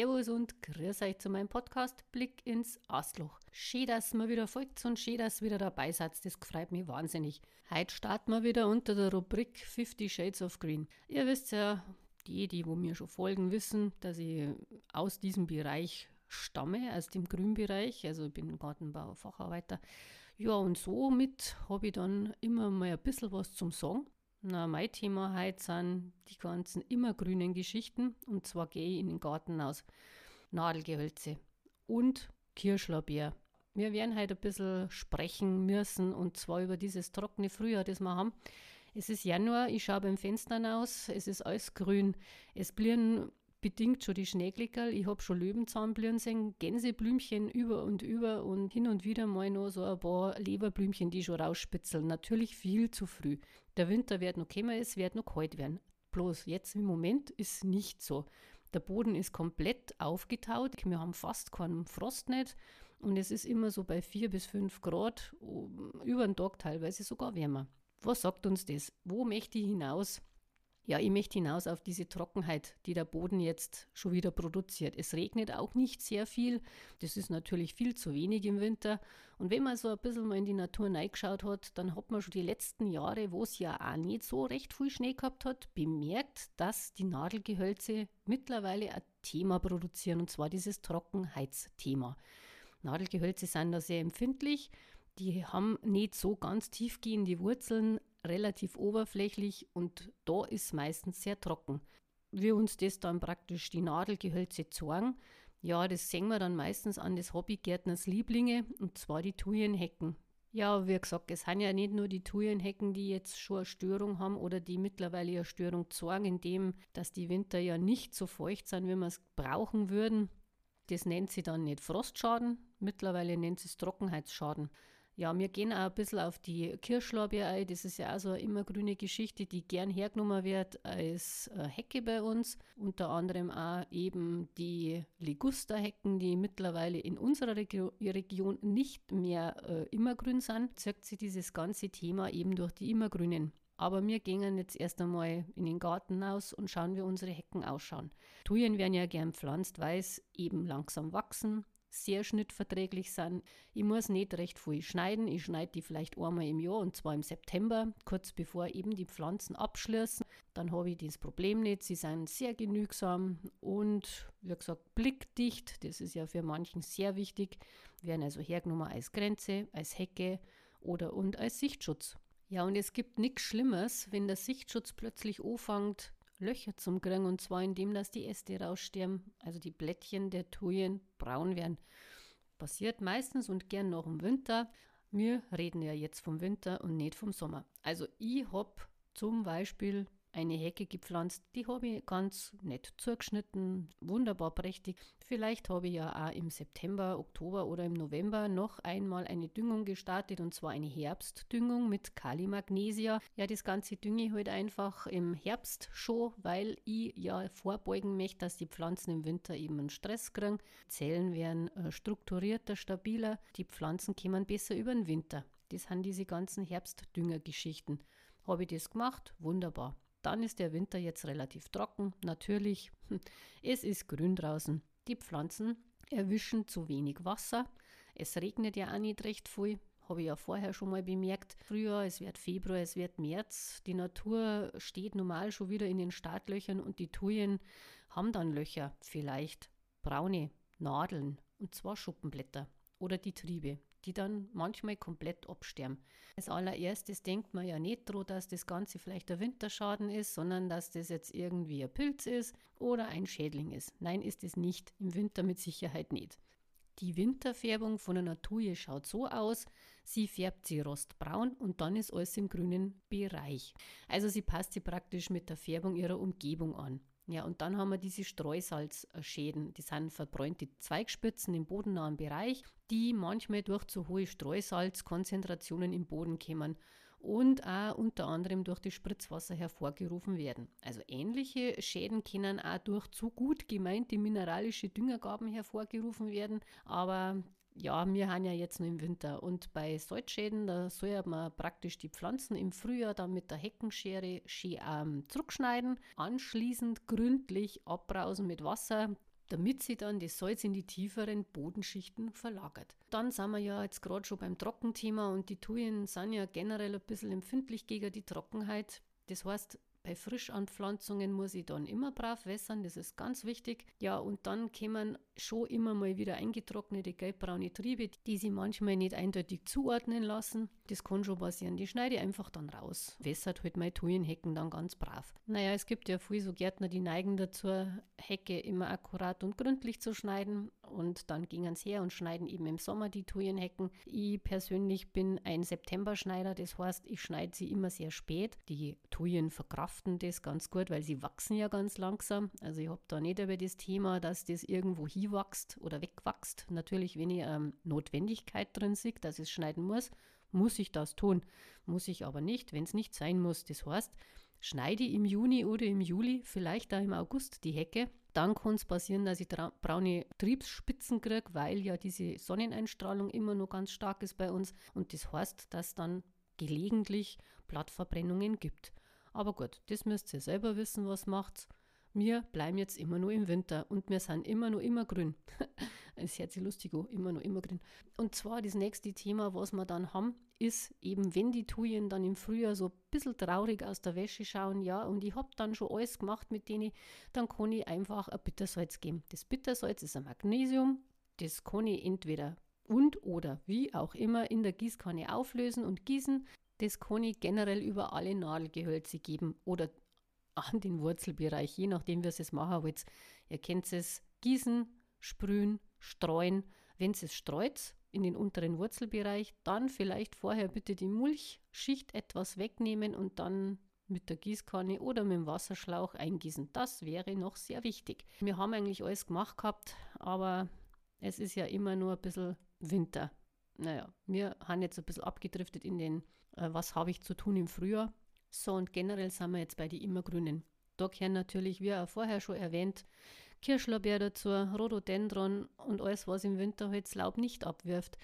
Servus und grüß euch zu meinem Podcast Blick ins Astloch. Schön, dass ihr wieder folgt und schön, dass ihr wieder dabei seid. Das freut mich wahnsinnig. Heute starten wir wieder unter der Rubrik 50 Shades of Green. Ihr wisst ja, die, die wo mir schon folgen, wissen, dass ich aus diesem Bereich stamme, aus dem Grünbereich. Also ich bin Gartenbau, Facharbeiter. Ja, und somit habe ich dann immer mal ein bisschen was zum Sagen. Na, mein Thema heute sind die ganzen immergrünen Geschichten. Und zwar gehe ich in den Garten aus. Nadelgehölze und Kirschlorbeer. Wir werden heute ein bisschen sprechen müssen und zwar über dieses trockene Frühjahr, das wir haben. Es ist Januar, ich schaue beim Fenster hinaus, es ist alles grün. Es blühen bedingt schon die Schneeglickerl. Ich habe schon Löwenzahnblühen sehen, Gänseblümchen über und über und hin und wieder mal noch so ein paar Leberblümchen, die schon rausspitzeln. Natürlich viel zu früh. Der Winter wird noch kommen, es wird noch kalt werden. Bloß jetzt im Moment ist nicht so. Der Boden ist komplett aufgetaut. Wir haben fast keinen Frost nicht. Und es ist immer so bei 4 bis 5 Grad, über den Tag teilweise sogar wärmer. Was sagt uns das? Wo möchte ich hinaus? Ja, ich möchte hinaus auf diese Trockenheit, die der Boden jetzt schon wieder produziert. Es regnet auch nicht sehr viel. Das ist natürlich viel zu wenig im Winter. Und wenn man so ein bisschen mal in die Natur reingeschaut hat, dann hat man schon die letzten Jahre, wo es ja auch nicht so recht viel Schnee gehabt hat, bemerkt, dass die Nadelgehölze mittlerweile ein Thema produzieren, und zwar dieses Trockenheitsthema. Nadelgehölze sind da sehr empfindlich. Die haben nicht so ganz tiefgehende Wurzeln, relativ oberflächlich und da ist meistens sehr trocken. Wie uns das dann praktisch die Nadelgehölze zeigen, ja, das sehen wir dann meistens an des Hobbygärtners Lieblinge und zwar die Thujenhecken. Ja, wie gesagt, es sind ja nicht nur die Thujenhecken, die jetzt schon eine Störung haben oder die mittlerweile eine Störung zeigen, indem dass die Winter ja nicht so feucht sind, wie wir es brauchen würden. Das nennt sie dann nicht Frostschaden, mittlerweile nennt sie es Trockenheitsschaden. Ja, wir gehen auch ein bisschen auf die Kirschlorbeer ein. Das ist ja auch so eine immergrüne Geschichte, die gern hergenommen wird als äh, Hecke bei uns. Unter anderem auch eben die Ligusterhecken, die mittlerweile in unserer Regio Region nicht mehr äh, immergrün sind. Zeigt sich dieses ganze Thema eben durch die immergrünen. Aber wir gehen jetzt erst einmal in den Garten aus und schauen, wie unsere Hecken ausschauen. Thujen werden ja gern pflanzt, weil es eben langsam wachsen sehr schnittverträglich sind. Ich muss nicht recht viel schneiden. Ich schneide die vielleicht einmal im Jahr und zwar im September, kurz bevor eben die Pflanzen abschließen. Dann habe ich das Problem nicht. Sie sind sehr genügsam und wie gesagt blickdicht. Das ist ja für manchen sehr wichtig. Werden also hergenommen als Grenze, als Hecke oder und als Sichtschutz. Ja, und es gibt nichts Schlimmes, wenn der Sichtschutz plötzlich anfängt, Löcher zum kriegen und zwar indem, dass die Äste raussterben, also die Blättchen der Thujen braun werden. Passiert meistens und gern noch im Winter. Wir reden ja jetzt vom Winter und nicht vom Sommer. Also ich habe zum Beispiel eine Hecke gepflanzt, die habe ich ganz nett zugeschnitten, wunderbar prächtig. Vielleicht habe ich ja auch im September, Oktober oder im November noch einmal eine Düngung gestartet und zwar eine Herbstdüngung mit Kali-Magnesia. Ja, das Ganze dünge ich halt einfach im Herbst schon, weil ich ja vorbeugen möchte, dass die Pflanzen im Winter eben einen Stress kriegen. Zellen werden äh, strukturierter, stabiler, die Pflanzen kommen besser über den Winter. Das sind diese ganzen Herbstdüngergeschichten. Habe ich das gemacht? Wunderbar. Dann ist der Winter jetzt relativ trocken. Natürlich, es ist grün draußen. Die Pflanzen erwischen zu wenig Wasser. Es regnet ja auch nicht recht viel. Habe ich ja vorher schon mal bemerkt. Frühjahr, es wird Februar, es wird März. Die Natur steht normal schon wieder in den Startlöchern und die Thujen haben dann Löcher, vielleicht braune Nadeln und zwar Schuppenblätter oder die Triebe die dann manchmal komplett absterben. Als allererstes denkt man ja nicht daran, dass das Ganze vielleicht ein Winterschaden ist, sondern dass das jetzt irgendwie ein Pilz ist oder ein Schädling ist. Nein, ist es nicht. Im Winter mit Sicherheit nicht. Die Winterfärbung von einer Tuje schaut so aus, sie färbt sie rostbraun und dann ist alles im grünen Bereich. Also sie passt sie praktisch mit der Färbung ihrer Umgebung an. Ja, und dann haben wir diese Streusalzschäden. Die sind verbräunte Zweigspitzen im bodennahen Bereich, die manchmal durch zu hohe Streusalzkonzentrationen im Boden kommen und auch unter anderem durch das Spritzwasser hervorgerufen werden. Also ähnliche Schäden können auch durch zu gut gemeinte mineralische Düngergaben hervorgerufen werden, aber ja, wir haben ja jetzt nur im Winter und bei Salzschäden, da soll man praktisch die Pflanzen im Frühjahr dann mit der Heckenschere schön, ähm, zurückschneiden, anschließend gründlich abbrausen mit Wasser, damit sie dann das Salz in die tieferen Bodenschichten verlagert. Dann sind wir ja jetzt gerade schon beim Trockenthema und die Thujen sind ja generell ein bisschen empfindlich gegen die Trockenheit. Das heißt, bei Frischanpflanzungen muss ich dann immer brav wässern, das ist ganz wichtig. Ja, und dann kommen schon immer mal wieder eingetrocknete gelbbraune Triebe, die sie manchmal nicht eindeutig zuordnen lassen. Das kann schon passieren. Die schneide ich einfach dann raus. Wässert halt meine Thujenhecken dann ganz brav. Naja, es gibt ja viele so Gärtner, die neigen dazu, Hecke immer akkurat und gründlich zu schneiden. Und dann gingen sie her und schneiden eben im Sommer die Thujenhecken. Ich persönlich bin ein Septemberschneider, das heißt, ich schneide sie immer sehr spät. Die Thujen verkraften das ganz gut, weil sie wachsen ja ganz langsam. Also ich habe da nicht über das Thema, dass das irgendwo hinwächst oder wegwächst. Natürlich, wenn ich ähm, Notwendigkeit drin sehe, dass ich es schneiden muss, muss ich das tun. Muss ich aber nicht, wenn es nicht sein muss. Das heißt, schneide ich im Juni oder im Juli, vielleicht auch im August die Hecke, dann kann es passieren, dass ich braune Triebsspitzen kriege, weil ja diese Sonneneinstrahlung immer noch ganz stark ist bei uns. Und das heißt, dass dann gelegentlich Blattverbrennungen gibt. Aber gut, das müsst ihr selber wissen, was macht's. Wir bleiben jetzt immer nur im Winter und wir sind immer nur immer grün. Hört sich lustig immer nur immer grün. Und zwar das nächste Thema, was wir dann haben, ist eben, wenn die Thujen dann im Frühjahr so ein bisschen traurig aus der Wäsche schauen, ja, und ich habe dann schon alles gemacht mit denen, dann kann ich einfach ein Bittersalz geben. Das Bittersalz ist ein Magnesium, das kann ich entweder und oder wie auch immer in der Gießkanne auflösen und gießen. Das kann ich generell über alle Nadelgehölze geben oder an den Wurzelbereich, je nachdem, wie ihr es machen wollt. Ihr kennt es gießen, sprühen, streuen. Wenn es streut in den unteren Wurzelbereich, dann vielleicht vorher bitte die Mulchschicht etwas wegnehmen und dann mit der Gießkanne oder mit dem Wasserschlauch eingießen. Das wäre noch sehr wichtig. Wir haben eigentlich alles gemacht gehabt, aber es ist ja immer nur ein bisschen Winter. Naja, wir haben jetzt ein bisschen abgedriftet in den, äh, was habe ich zu tun im Frühjahr. So, und generell sind wir jetzt bei den Immergrünen. Da gehören natürlich, wie auch vorher schon erwähnt, Kirschlorbeer dazu, Rhododendron und alles, was im Winter halt das Laub nicht abwirft.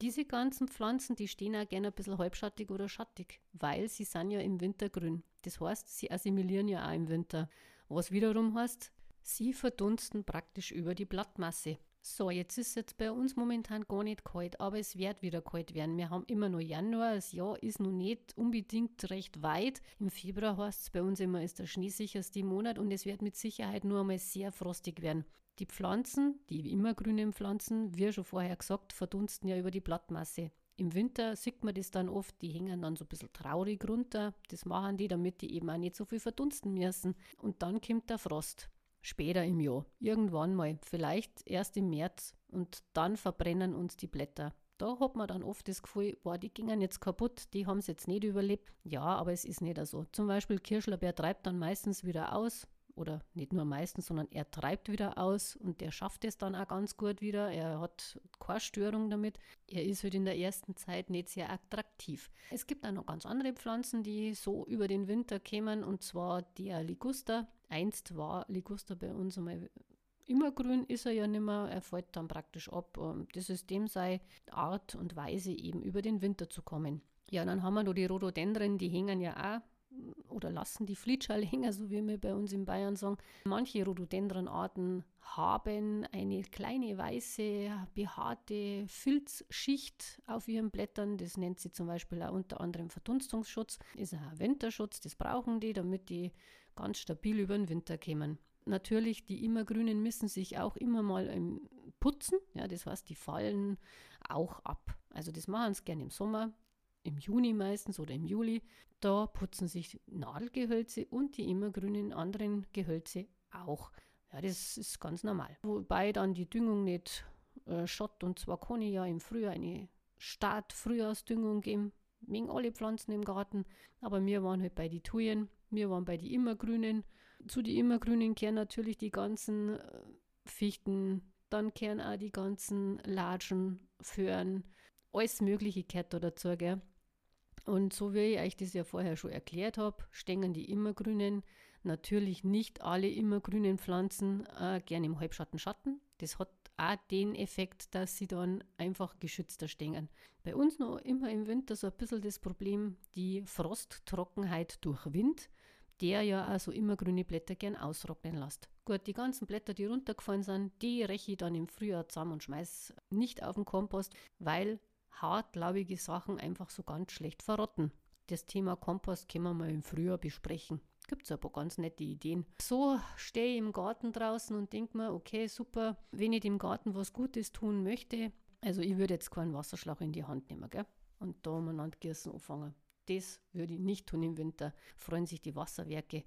Diese ganzen Pflanzen, die stehen auch gerne ein bisschen halbschattig oder schattig, weil sie sind ja im Winter grün. Das heißt, sie assimilieren ja auch im Winter. Was wiederum heißt, sie verdunsten praktisch über die Blattmasse. So, jetzt ist es jetzt bei uns momentan gar nicht kalt, aber es wird wieder kalt werden. Wir haben immer noch Januar, das Jahr ist noch nicht unbedingt recht weit. Im Februar heißt es bei uns immer, ist der schneesicherste Monat und es wird mit Sicherheit nur einmal sehr frostig werden. Die Pflanzen, die immergrünen Pflanzen, wie schon vorher gesagt, verdunsten ja über die Blattmasse. Im Winter sieht man das dann oft, die hängen dann so ein bisschen traurig runter. Das machen die, damit die eben auch nicht so viel verdunsten müssen. Und dann kommt der Frost später im Jahr, irgendwann mal, vielleicht erst im März und dann verbrennen uns die Blätter. Da hat man dann oft das Gefühl, boah, die gingen jetzt kaputt, die haben es jetzt nicht überlebt. Ja, aber es ist nicht so. Zum Beispiel Kirschlorbeer treibt dann meistens wieder aus, oder nicht nur meistens, sondern er treibt wieder aus und der schafft es dann auch ganz gut wieder. Er hat keine Störung damit. Er ist halt in der ersten Zeit nicht sehr attraktiv. Es gibt auch noch ganz andere Pflanzen, die so über den Winter kämen und zwar der Liguster. Einst war Liguster bei uns einmal immer grün ist er ja nicht mehr, er fällt dann praktisch ab. Das System sei Art und Weise eben über den Winter zu kommen. Ja, dann haben wir noch die Rhododendren, die hängen ja auch oder lassen die Flietschale hängen, so wie wir bei uns in Bayern sagen. Manche Rhododendronarten haben eine kleine weiße, behaarte Filzschicht auf ihren Blättern. Das nennt sie zum Beispiel auch unter anderem Verdunstungsschutz. Ist ein Winterschutz, das brauchen die, damit die ganz stabil über den Winter kommen. Natürlich, die Immergrünen müssen sich auch immer mal putzen. Ja, das heißt, die fallen auch ab. Also das machen sie gerne im Sommer, im Juni meistens oder im Juli. Da putzen sich Nadelgehölze und die immergrünen anderen Gehölze auch. Ja, das ist ganz normal. Wobei dann die Düngung nicht äh, Schott und ja im Frühjahr eine Start-Frühjahrsdüngung geben, wegen alle Pflanzen im Garten. Aber wir waren halt bei den Thujen, wir waren bei den Immergrünen. Zu den Immergrünen kehren natürlich die ganzen äh, Fichten, dann kehren auch die ganzen Latschen, Föhren, alles Mögliche gehört da dazu, gell. Und so wie ich euch das ja vorher schon erklärt habe, stehen die immergrünen, natürlich nicht alle immergrünen Pflanzen äh, gern im Halbschatten Schatten. Das hat auch den Effekt, dass sie dann einfach geschützter stehen. Bei uns noch immer im Winter so ein bisschen das Problem, die Frosttrockenheit durch Wind. der ja also immergrüne Blätter gern austrocknen lässt. Gut, die ganzen Blätter, die runtergefallen sind, die räche ich dann im Frühjahr zusammen und schmeiße nicht auf den Kompost, weil hartlaubige Sachen einfach so ganz schlecht verrotten. Das Thema Kompost können wir mal im Frühjahr besprechen. Gibt es ein paar ganz nette Ideen. So stehe ich im Garten draußen und denke mir, okay, super, wenn ich dem Garten was Gutes tun möchte, also ich würde jetzt keinen Wasserschlauch in die Hand nehmen, gell? Und da umeinander gießen anfangen. Das würde ich nicht tun im Winter. Freuen sich die Wasserwerke.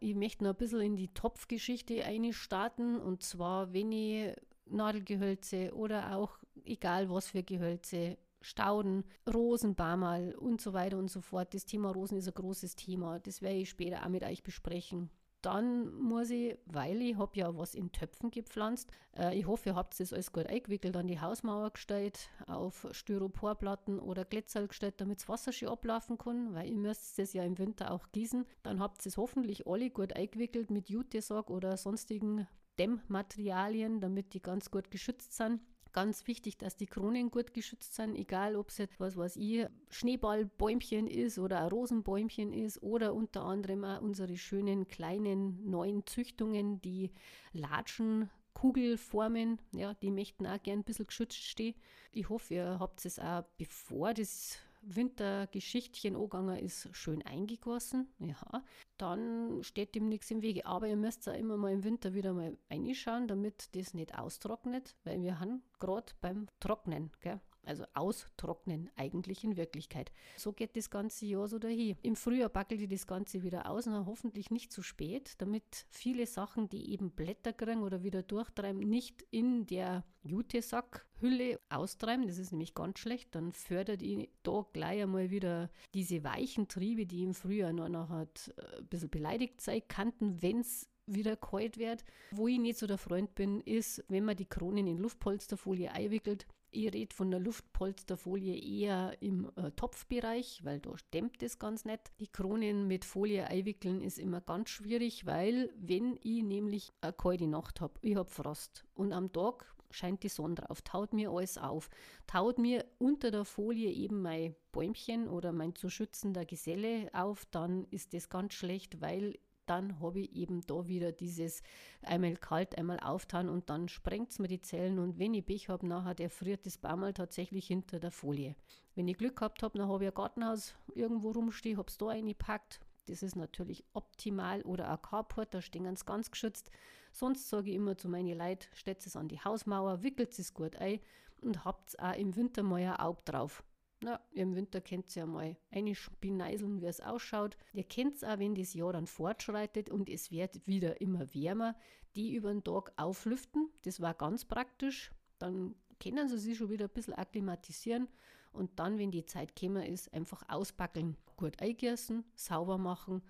Ich möchte noch ein bisschen in die Topfgeschichte einstarten und zwar, wenn ich Nadelgehölze oder auch egal was für Gehölze Stauden, Rosen, Barmal und so weiter und so fort. Das Thema Rosen ist ein großes Thema. Das werde ich später auch mit euch besprechen. Dann muss ich, weil ich habe ja was in Töpfen gepflanzt, äh, ich hoffe, ihr habt das alles gut eingewickelt, an die Hausmauer gestellt, auf Styroporplatten oder Glätzerl gestellt, damit das Wasser schön ablaufen kann, weil ihr müsst es ja im Winter auch gießen. Dann habt ihr es hoffentlich alle gut eingewickelt mit Jutesack oder sonstigen Dämmmaterialien, damit die ganz gut geschützt sind ganz wichtig, dass die Kronen gut geschützt sind, egal ob es jetzt, was ich, Schneeballbäumchen ist oder ein Rosenbäumchen ist oder unter anderem auch unsere schönen kleinen neuen Züchtungen, die Latschen Kugelformen, ja, die möchten auch gern ein bisschen geschützt stehen. Ich hoffe, ihr habt es auch, bevor das Wintergeschichtchen angegangen ist, schön eingegossen. Ja, dann steht dem nichts im Wege. Aber ihr müsst auch immer mal im Winter wieder mal reinschauen, damit das nicht austrocknet, weil wir haben gerade beim Trocknen, gell? Also austrocknen eigentlich in Wirklichkeit. So geht das ganze Jahr so dahin. Im Frühjahr backelt ich das Ganze wieder aus, und hoffentlich nicht zu spät, damit viele Sachen, die eben Blätter kriegen oder wieder durchtreiben, nicht in der Jutesackhülle austreiben. Das ist nämlich ganz schlecht. Dann fördert ich da gleich einmal wieder diese weichen Triebe, die im Frühjahr noch nachher äh, ein bisschen beleidigt sein könnten, wenn es wieder kalt wird. Wo ich nicht so der Freund bin, ist, wenn man die Kronen in Luftpolsterfolie einwickelt, ich rede von der Luftpolsterfolie eher im äh, Topfbereich, weil da stemmt es ganz nett. Die Kronen mit Folie einwickeln ist immer ganz schwierig, weil wenn ich nämlich eine kalte Nacht habe, ich habe Frost und am Tag scheint die Sonne drauf, taut mir alles auf, taut mir unter der Folie eben mein Bäumchen oder mein zu schützender Geselle auf, dann ist das ganz schlecht, weil dann habe ich eben da wieder dieses einmal kalt, einmal auftauen und dann sprengt es mir die Zellen und wenn ich Pech habe, nachher der friert das Baumal tatsächlich hinter der Folie. Wenn ich Glück gehabt habe, dann habe ich ein Gartenhaus irgendwo rumstehen, habe es da eingepackt. Das ist natürlich optimal oder ein Carport, da stehen sie ganz geschützt. Sonst sage ich immer zu meinen Leuten, stellt es an die Hausmauer, wickelt es gut ein und habt auch im Winter mal ein Auge drauf. Na, im Winter könnt ihr ja mal einspineiseln, wie es ausschaut. Ihr kennt es auch, wenn das Jahr dann fortschreitet und es wird wieder immer wärmer, die über den Tag auflüften. Das war ganz praktisch. Dann können sie sich schon wieder ein bisschen akklimatisieren und dann, wenn die Zeit gekommen ist, einfach ausbackeln, gut eingießen, sauber machen,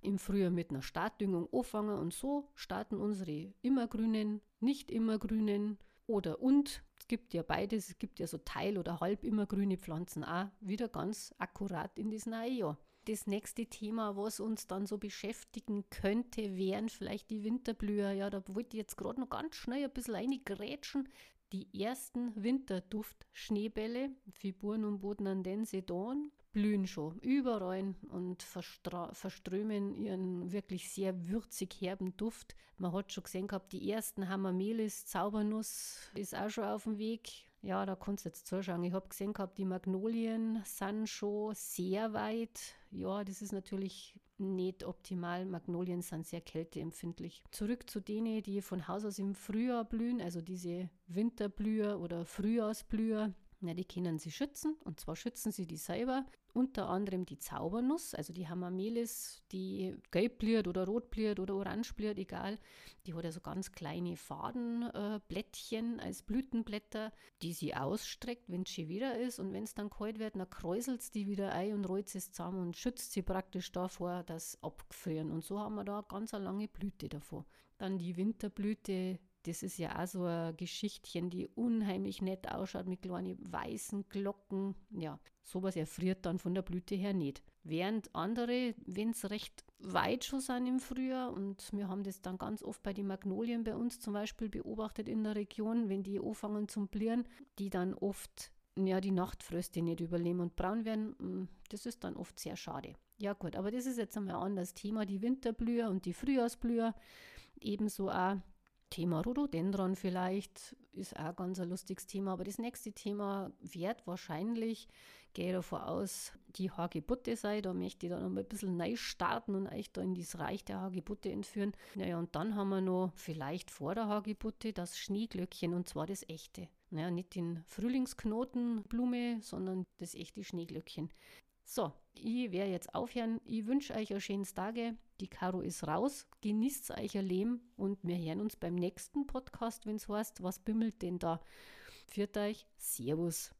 im Frühjahr mit einer Startdüngung anfangen und so starten unsere immergrünen, nicht immergrünen oder und gibt ja beides, es gibt ja so teil- oder halb immergrüne Pflanzen auch wieder ganz akkurat in neue Jahr. Das nächste Thema, was uns dann so beschäftigen könnte, wären vielleicht die Winterblüher. Ja, da wollte ich jetzt gerade noch ganz schnell ein bisschen reingrätschen. Die ersten Winterduft-Schneebälle, Figuren und Bodenandense Dawn, blühen schon überall und verströmen ihren wirklich sehr würzig herben Duft. Man hat schon gesehen gehabt, die ersten Hamamelis, Zaubernuss ist auch schon auf dem Weg. Ja, da kannst du jetzt zuschauen. Ich habe gesehen gehabt, die Magnolien sind schon sehr weit. Ja, das ist natürlich nicht optimal. Magnolien sind sehr kälteempfindlich. Zurück zu denen, die von Haus aus im Frühjahr blühen, also diese Winterblüher oder Frühjahrsblüher. Na, die können sie schützen und zwar schützen sie die selber. Unter anderem die Zaubernuss, also die Hamamelis, die gelb bliert oder rot bliert oder orange bliert, egal. Die hat ja so ganz kleine Fadenblättchen äh, als Blütenblätter, die sie ausstreckt, wenn es schon wieder ist. Und wenn es dann kalt wird, dann kräuselt sie die wieder ein und rollt sie zusammen und schützt sie praktisch davor, dass abgefrieren. Und so haben wir da ganz eine lange Blüte davor. Dann die Winterblüte das ist ja auch so ein Geschichtchen, die unheimlich nett ausschaut mit kleinen weißen Glocken. Ja, sowas erfriert dann von der Blüte her nicht. Während andere, wenn es recht weit schon sind im Frühjahr, und wir haben das dann ganz oft bei den Magnolien bei uns zum Beispiel beobachtet in der Region, wenn die anfangen zum Blieren, die dann oft ja, die Nachtfröste nicht überleben und braun werden, mm, das ist dann oft sehr schade. Ja gut, aber das ist jetzt einmal ein anderes Thema, die Winterblüher und die Frühjahrsblüher. Ebenso auch Thema Rhododendron vielleicht ist auch ganz ein lustiges Thema. Aber das nächste Thema wird wahrscheinlich, gehe davon aus, die Hagebutte sein. Da möchte ich dann noch ein bisschen neu starten und euch da in das Reich der Hagebutte entführen. Naja, und dann haben wir noch vielleicht vor der Hagebutte das Schneeglöckchen und zwar das echte. Naja, nicht den Frühlingsknotenblume, sondern das echte Schneeglöckchen. So, ich werde jetzt aufhören. Ich wünsche euch ein schönes Tage. Die Caro ist raus. Genießt euch ihr Leben und wir hören uns beim nächsten Podcast, wenn es heißt, was bimmelt denn da? Führt euch. Servus.